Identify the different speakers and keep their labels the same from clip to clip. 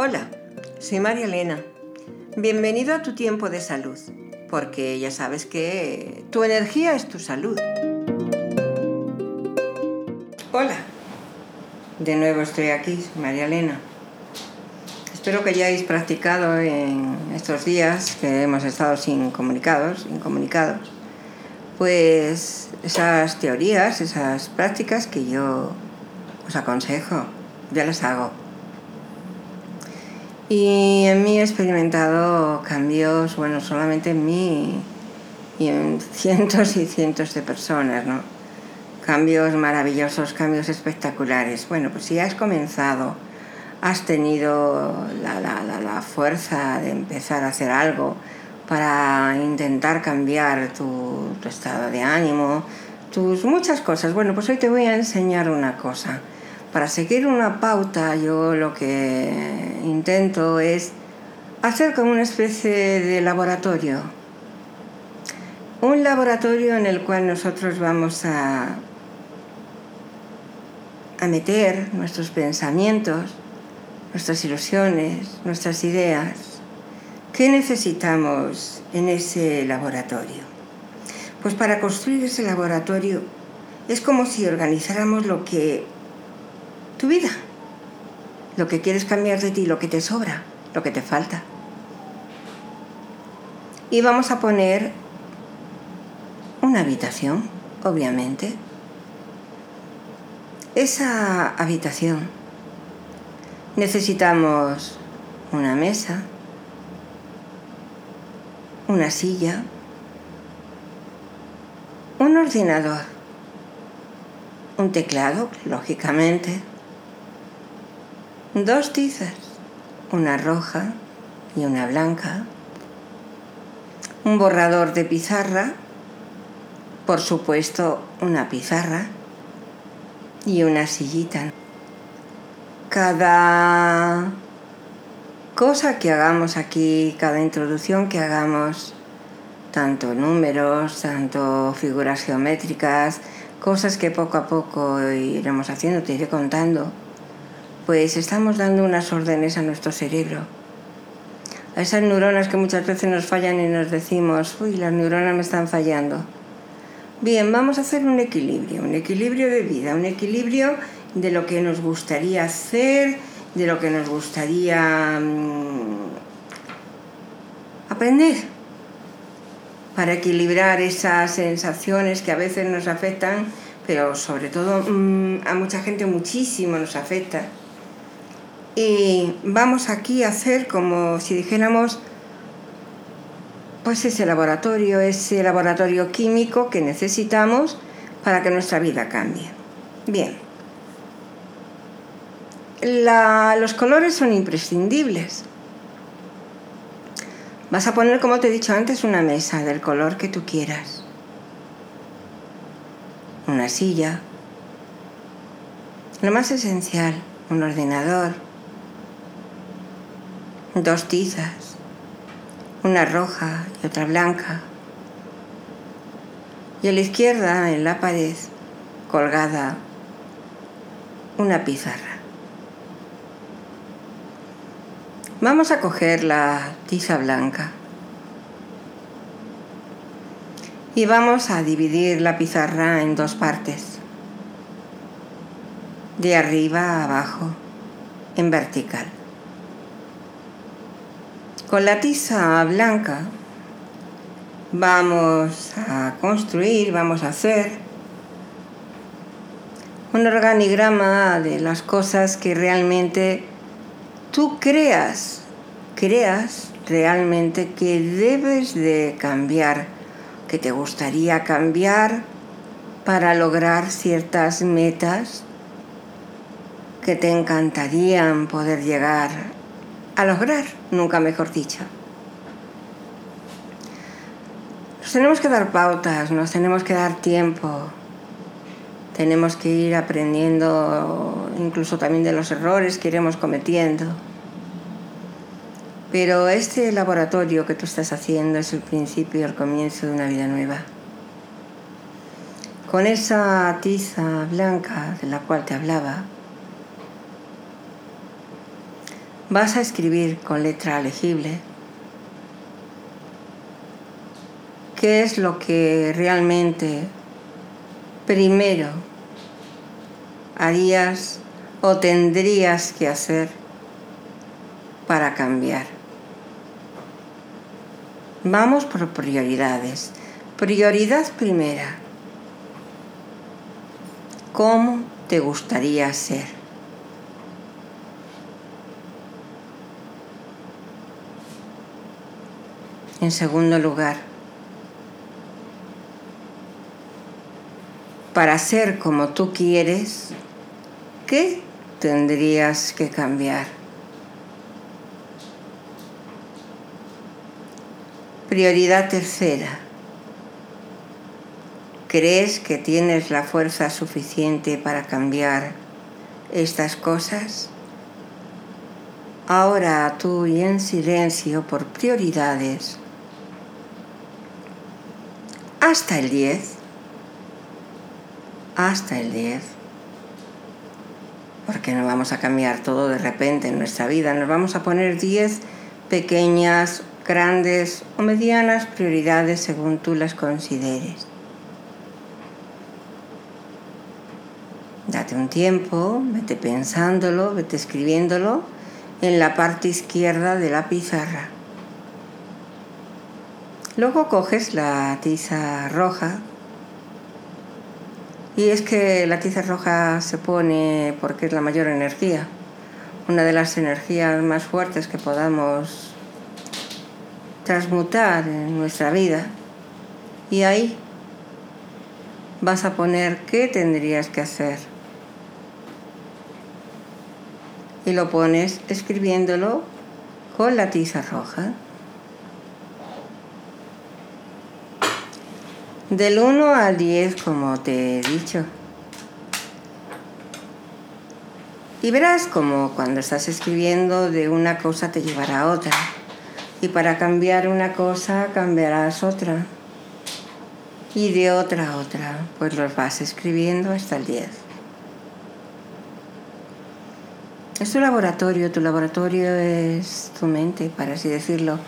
Speaker 1: Hola, soy María Elena. Bienvenido a tu tiempo de salud, porque ya sabes que tu energía es tu salud. Hola, de nuevo estoy aquí, María Elena. Espero que hayáis practicado en estos días que hemos estado sin comunicados, incomunicados, pues esas teorías, esas prácticas que yo os aconsejo, ya las hago. Y en mí he experimentado cambios, bueno, solamente en mí y en cientos y cientos de personas, ¿no? Cambios maravillosos, cambios espectaculares. Bueno, pues si has comenzado, has tenido la, la, la, la fuerza de empezar a hacer algo para intentar cambiar tu, tu estado de ánimo, tus muchas cosas. Bueno, pues hoy te voy a enseñar una cosa para seguir una pauta yo lo que intento es hacer como una especie de laboratorio. Un laboratorio en el cual nosotros vamos a, a meter nuestros pensamientos, nuestras ilusiones, nuestras ideas. ¿Qué necesitamos en ese laboratorio? Pues para construir ese laboratorio es como si organizáramos lo que tu vida, lo que quieres cambiar de ti, lo que te sobra, lo que te falta. Y vamos a poner una habitación, obviamente. Esa habitación necesitamos una mesa, una silla, un ordenador, un teclado, lógicamente, dos tizas, una roja y una blanca, un borrador de pizarra, por supuesto una pizarra y una sillita. Cada cosa que hagamos aquí, cada introducción que hagamos, tanto números, tanto figuras geométricas, cosas que poco a poco iremos haciendo, te iré contando pues estamos dando unas órdenes a nuestro cerebro. A esas neuronas que muchas veces nos fallan y nos decimos, uy, las neuronas me están fallando. Bien, vamos a hacer un equilibrio, un equilibrio de vida, un equilibrio de lo que nos gustaría hacer, de lo que nos gustaría mmm, aprender, para equilibrar esas sensaciones que a veces nos afectan, pero sobre todo mmm, a mucha gente muchísimo nos afecta y vamos aquí a hacer como si dijéramos pues ese laboratorio, ese laboratorio químico que necesitamos para que nuestra vida cambie. Bien. La, los colores son imprescindibles. Vas a poner, como te he dicho antes, una mesa del color que tú quieras. Una silla. Lo más esencial, un ordenador dos tizas, una roja y otra blanca. Y a la izquierda, en la pared, colgada, una pizarra. Vamos a coger la tiza blanca y vamos a dividir la pizarra en dos partes, de arriba a abajo, en vertical. Con la tiza blanca vamos a construir, vamos a hacer un organigrama de las cosas que realmente tú creas, creas realmente que debes de cambiar, que te gustaría cambiar para lograr ciertas metas que te encantarían poder llegar a lograr, nunca mejor dicho. Nos tenemos que dar pautas, nos tenemos que dar tiempo, tenemos que ir aprendiendo incluso también de los errores que iremos cometiendo. Pero este laboratorio que tú estás haciendo es el principio y el comienzo de una vida nueva. Con esa tiza blanca de la cual te hablaba, vas a escribir con letra legible qué es lo que realmente primero harías o tendrías que hacer para cambiar. Vamos por prioridades. Prioridad primera. ¿Cómo te gustaría ser? En segundo lugar, para ser como tú quieres, ¿qué tendrías que cambiar? Prioridad tercera. ¿Crees que tienes la fuerza suficiente para cambiar estas cosas? Ahora tú y en silencio por prioridades. Hasta el 10 hasta el 10. Porque no vamos a cambiar todo de repente en nuestra vida. Nos vamos a poner 10 pequeñas, grandes o medianas prioridades según tú las consideres. Date un tiempo, vete pensándolo, vete escribiéndolo en la parte izquierda de la pizarra. Luego coges la tiza roja y es que la tiza roja se pone porque es la mayor energía, una de las energías más fuertes que podamos transmutar en nuestra vida. Y ahí vas a poner qué tendrías que hacer. Y lo pones escribiéndolo con la tiza roja. Del 1 al 10, como te he dicho. Y verás como cuando estás escribiendo de una cosa te llevará a otra. Y para cambiar una cosa cambiarás otra. Y de otra a otra, pues los vas escribiendo hasta el 10. Es tu laboratorio, tu laboratorio es tu mente, para así decirlo.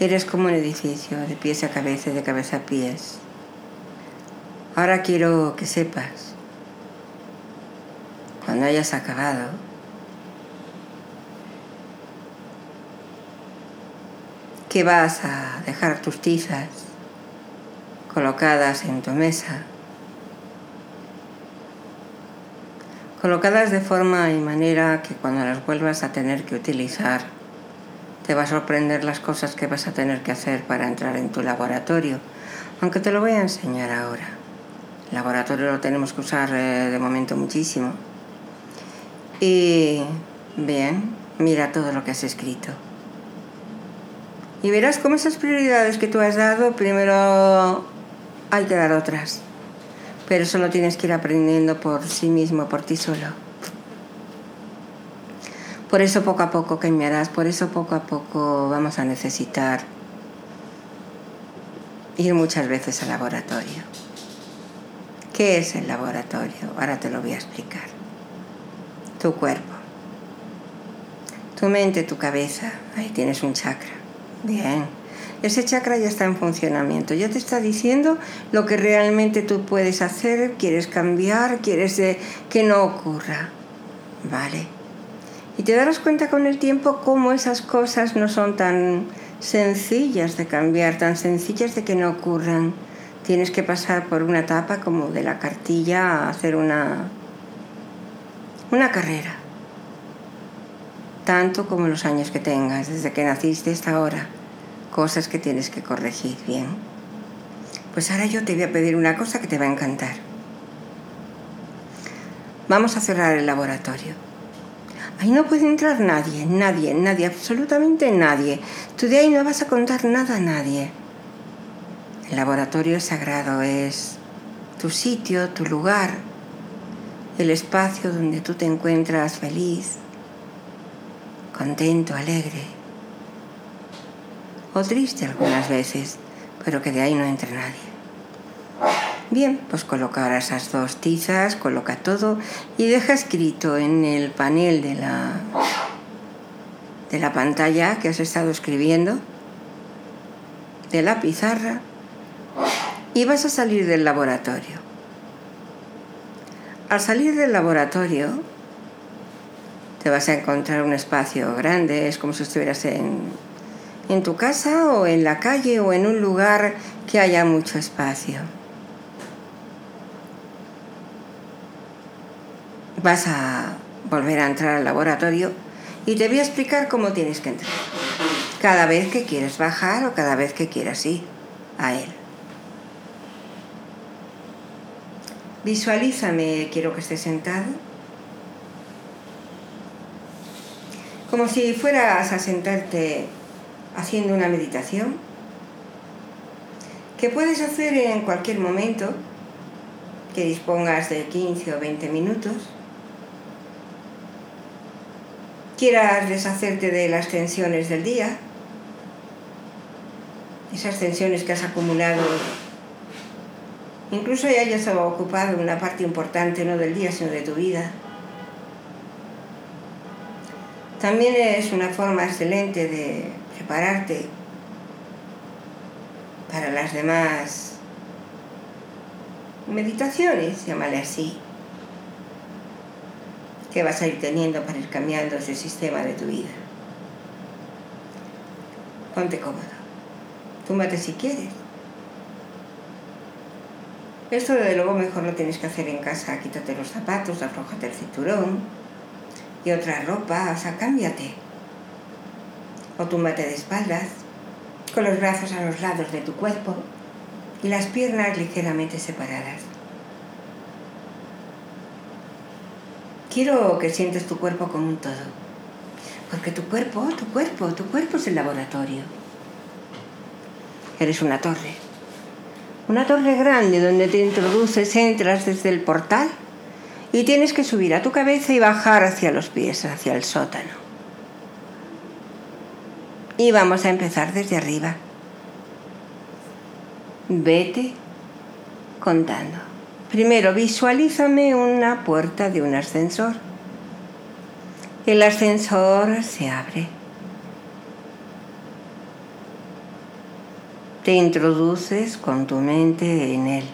Speaker 1: Eres como un edificio, de pies a cabeza de cabeza a pies. Ahora quiero que sepas, cuando hayas acabado, que vas a dejar tus tizas colocadas en tu mesa, colocadas de forma y manera que cuando las vuelvas a tener que utilizar, te va a sorprender las cosas que vas a tener que hacer para entrar en tu laboratorio, aunque te lo voy a enseñar ahora laboratorio lo tenemos que usar eh, de momento muchísimo. Y bien, mira todo lo que has escrito. Y verás cómo esas prioridades que tú has dado, primero hay que dar otras. Pero eso lo tienes que ir aprendiendo por sí mismo, por ti solo. Por eso poco a poco cambiarás, por eso poco a poco vamos a necesitar ir muchas veces al laboratorio. ¿Qué es el laboratorio? Ahora te lo voy a explicar. Tu cuerpo, tu mente, tu cabeza. Ahí tienes un chakra. Bien. Ese chakra ya está en funcionamiento, ya te está diciendo lo que realmente tú puedes hacer, quieres cambiar, quieres que no ocurra. Vale. Y te darás cuenta con el tiempo cómo esas cosas no son tan sencillas de cambiar, tan sencillas de que no ocurran tienes que pasar por una etapa como de la cartilla a hacer una, una carrera. Tanto como los años que tengas, desde que naciste hasta ahora. Cosas que tienes que corregir bien. Pues ahora yo te voy a pedir una cosa que te va a encantar. Vamos a cerrar el laboratorio. Ahí no puede entrar nadie, nadie, nadie, absolutamente nadie. Tú de ahí no vas a contar nada a nadie. El laboratorio sagrado es tu sitio, tu lugar, el espacio donde tú te encuentras feliz, contento, alegre o triste algunas veces, pero que de ahí no entre nadie. Bien, pues coloca esas dos tizas, coloca todo y deja escrito en el panel de la de la pantalla que has estado escribiendo, de la pizarra, y vas a salir del laboratorio. Al salir del laboratorio, te vas a encontrar un espacio grande, es como si estuvieras en, en tu casa o en la calle o en un lugar que haya mucho espacio. Vas a volver a entrar al laboratorio y te voy a explicar cómo tienes que entrar. Cada vez que quieres bajar o cada vez que quieras ir a él. Visualízame, quiero que estés sentado. Como si fueras a sentarte haciendo una meditación que puedes hacer en cualquier momento que dispongas de 15 o 20 minutos quieras deshacerte de las tensiones del día, esas tensiones que has acumulado, incluso ya hayas ocupado una parte importante no del día, sino de tu vida. También es una forma excelente de prepararte para las demás meditaciones, llámale así que vas a ir teniendo para ir cambiando ese sistema de tu vida. Ponte cómodo. Túmbate si quieres. Esto desde luego mejor lo tienes que hacer en casa. Quítate los zapatos, aflojate el cinturón y otra ropa, o sea, cámbiate. O túmbate de espaldas, con los brazos a los lados de tu cuerpo y las piernas ligeramente separadas. Quiero que sientes tu cuerpo como un todo. Porque tu cuerpo, tu cuerpo, tu cuerpo es el laboratorio. Eres una torre. Una torre grande donde te introduces, entras desde el portal y tienes que subir a tu cabeza y bajar hacia los pies, hacia el sótano. Y vamos a empezar desde arriba. Vete contando. Primero, visualízame una puerta de un ascensor. El ascensor se abre. Te introduces con tu mente en él.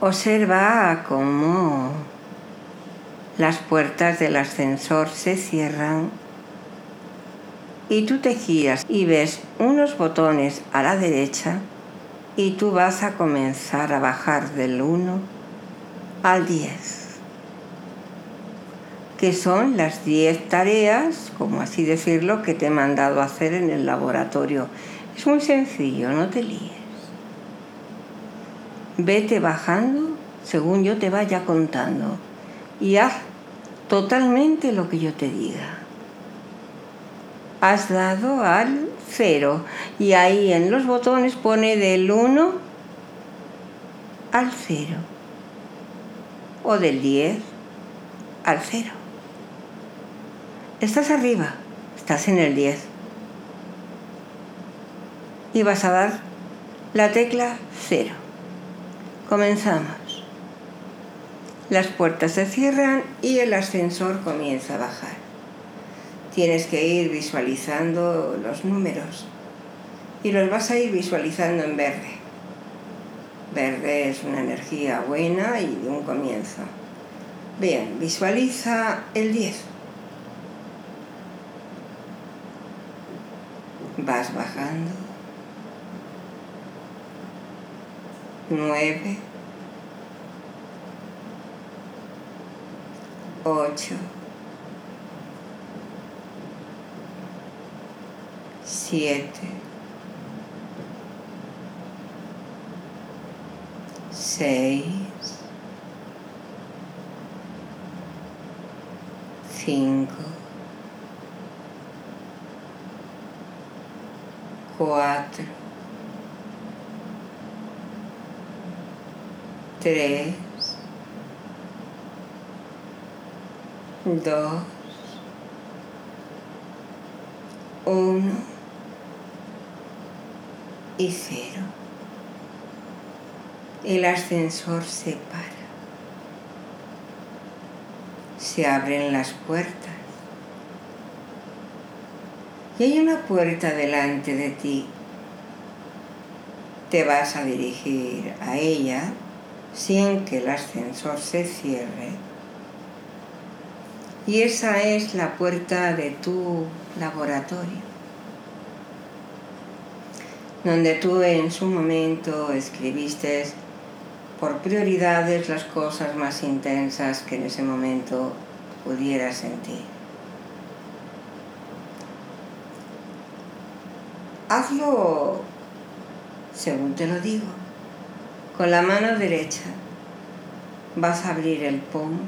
Speaker 1: Observa cómo las puertas del ascensor se cierran y tú te giras y ves unos botones a la derecha y tú vas a comenzar a bajar del 1 al 10, que son las 10 tareas, como así decirlo, que te he mandado a hacer en el laboratorio. Es muy sencillo, no te líes. Vete bajando según yo te vaya contando y haz totalmente lo que yo te diga. Has dado al 0 y ahí en los botones pone del 1 al 0 o del 10 al 0. Estás arriba, estás en el 10 y vas a dar la tecla 0. Comenzamos. Las puertas se cierran y el ascensor comienza a bajar tienes que ir visualizando los números y los vas a ir visualizando en verde. Verde es una energía buena y un comienzo. Bien, visualiza el 10. Vas bajando. 9. 8. siete, seis, cinco, cuatro, tres, dos, uno y cero. El ascensor se para. se abren las puertas. Y hay una puerta delante de ti. Te vas a dirigir a ella sin que el ascensor se cierre. Y esa es la puerta de tu laboratorio, donde tú en su momento escribiste por prioridades las cosas más intensas que en ese momento pudieras sentir. Hazlo según te lo digo. Con la mano derecha vas a abrir el pomo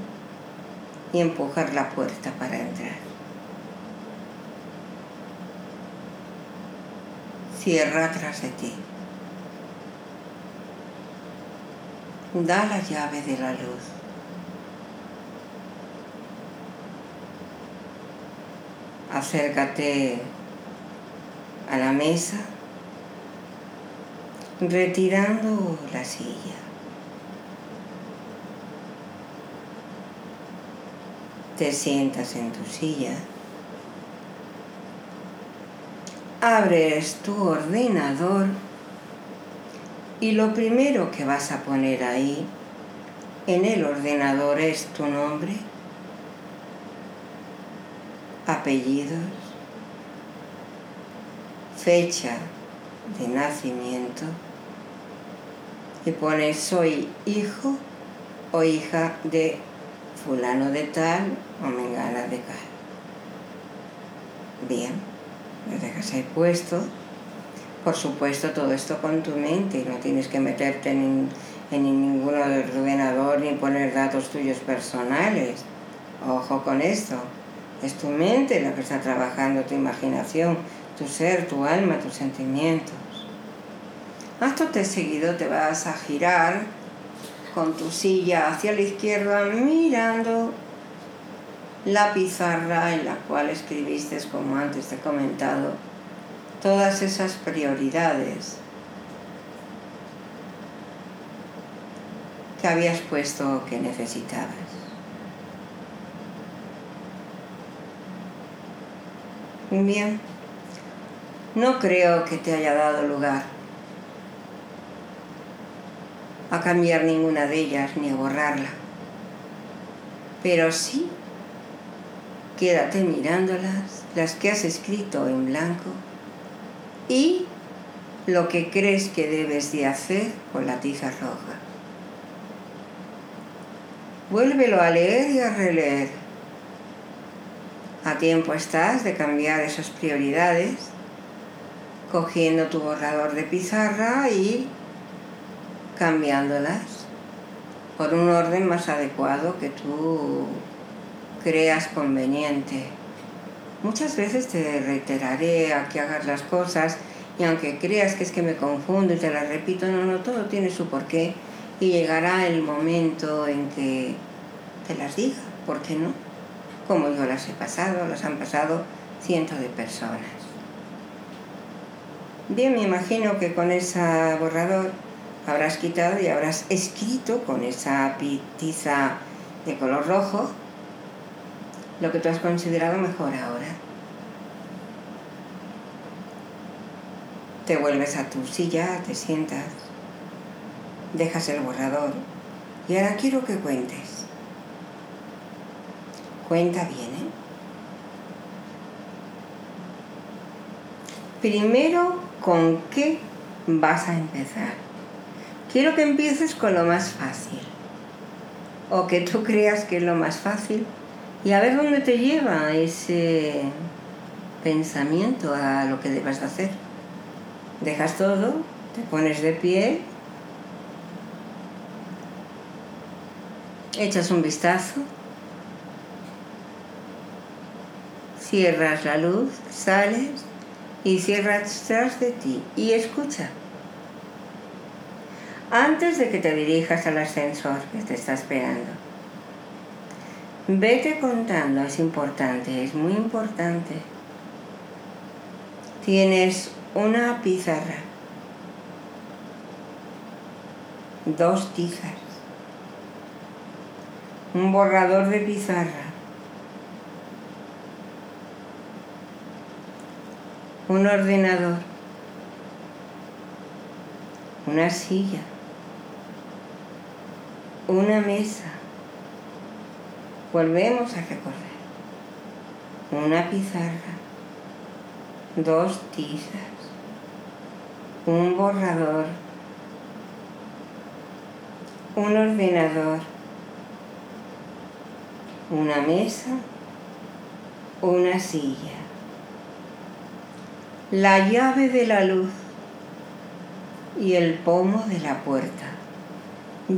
Speaker 1: y empujar la puerta para entrar. Cierra atrás de ti. Da la llave de la luz. Acércate a la mesa retirando la silla. Te sientas en tu silla. Abres tu ordenador y lo primero que vas a poner ahí en el ordenador es tu nombre, apellidos, fecha de nacimiento, y pones soy hijo o hija de fulano de tal o mengana de tal. Bien, lo dejas ahí puesto. Por supuesto, todo esto con tu mente, no tienes que meterte en, en ningún ordenador ni poner datos tuyos personales. Ojo con esto. Es tu mente la que está trabajando, tu imaginación, tu ser, tu alma, tus sentimientos. De seguido te vas a girar con tu silla hacia la izquierda mirando la pizarra en la cual escribiste, como antes te he comentado, todas esas prioridades que habías puesto que necesitabas. Bien, no creo que te haya dado lugar a cambiar ninguna de ellas ni a borrarla. Pero sí, quédate mirándolas, las que has escrito en blanco, y lo que crees que debes de hacer con la tiza roja. Vuélvelo a leer y a releer. A tiempo estás de cambiar esas prioridades, cogiendo tu borrador de pizarra y cambiándolas por un orden más adecuado que tú creas conveniente. Muchas veces te reiteraré a que hagas las cosas y aunque creas que es que me confundo y te las repito, no, no, todo tiene su porqué y llegará el momento en que te las diga, ¿por qué no? Como yo las he pasado, las han pasado cientos de personas. Bien, me imagino que con ese borrador habrás quitado y habrás escrito con esa tiza de color rojo lo que tú has considerado mejor ahora. Te vuelves a tu silla, te sientas, dejas el borrador y ahora quiero que cuentes. Cuenta bien, ¿eh? Primero, ¿con qué vas a empezar? Quiero que empieces con lo más fácil. O que tú creas que es lo más fácil. Y a ver dónde te lleva ese pensamiento a lo que debas hacer. Dejas todo, te pones de pie, echas un vistazo, cierras la luz, sales y cierras tras de ti y escucha antes de que te dirijas al ascensor que te está esperando. Vete contando, es importante, es muy importante. Tienes una pizarra, dos tizas, un borrador de pizarra, un ordenador, una silla, una mesa. Volvemos a recorrer. Una pizarra, dos tizas, un borrador, un ordenador, una mesa, una silla, la llave de la luz y el pomo de la puerta.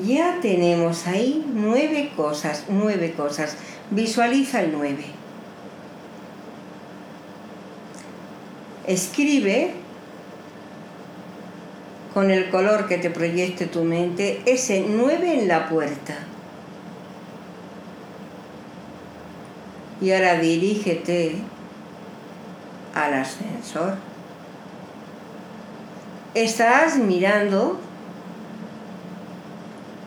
Speaker 1: Ya tenemos ahí nueve cosas, nueve cosas. Visualiza el nueve. Escribe con el color que te proyecte tu mente ese nueve en la puerta. Y ahora dirígete al ascensor. Estás mirando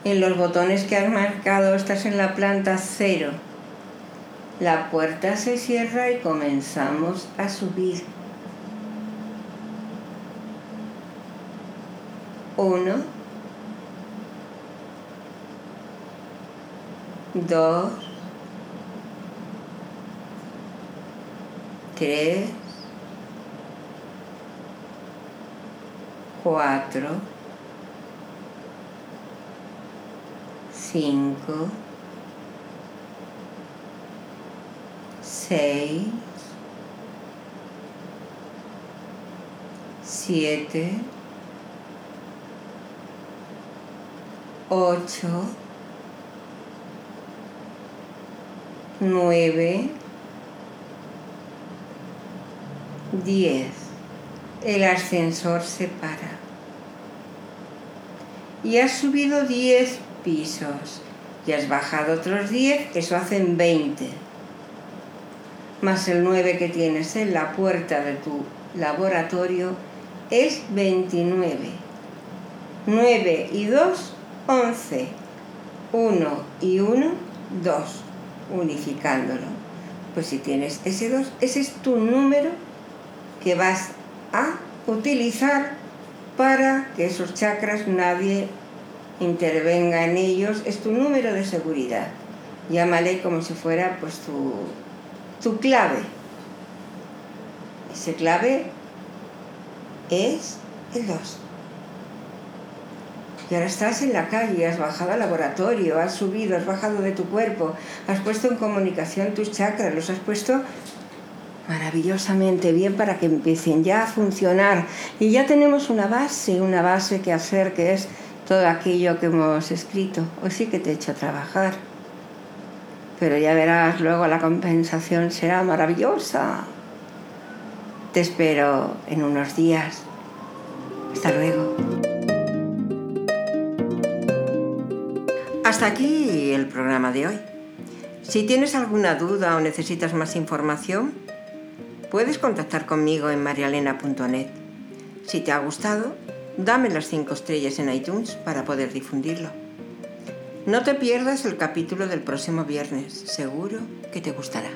Speaker 1: en los botones que has marcado, estás en la planta cero. La puerta se cierra y comenzamos a subir. Uno, dos, tres, cuatro, cinco, seis, siete, ocho, nueve, diez. El ascensor se para. Y has subido diez pisos. Y has bajado otros diez, eso hacen veinte. Más el nueve que tienes en la puerta de tu laboratorio es veintinueve. Nueve y dos 11, 1 y 1, 2, unificándolo. Pues si tienes ese 2, ese es tu número que vas a utilizar para que esos chakras nadie intervenga en ellos. Es tu número de seguridad. Llámale como si fuera pues tu, tu clave. Ese clave es el 2. Y ahora estás en la calle, has bajado al laboratorio, has subido, has bajado de tu cuerpo, has puesto en comunicación tus chakras, los has puesto maravillosamente bien para que empiecen ya a funcionar. Y ya tenemos una base, una base que hacer, que es todo aquello que hemos escrito. Hoy sí que te he hecho trabajar. Pero ya verás, luego la compensación será maravillosa. Te espero en unos días. Hasta luego. Hasta aquí el programa de hoy. Si tienes alguna duda o necesitas más información, puedes contactar conmigo en marialena.net. Si te ha gustado, dame las 5 estrellas en iTunes para poder difundirlo. No te pierdas el capítulo del próximo viernes, seguro que te gustará.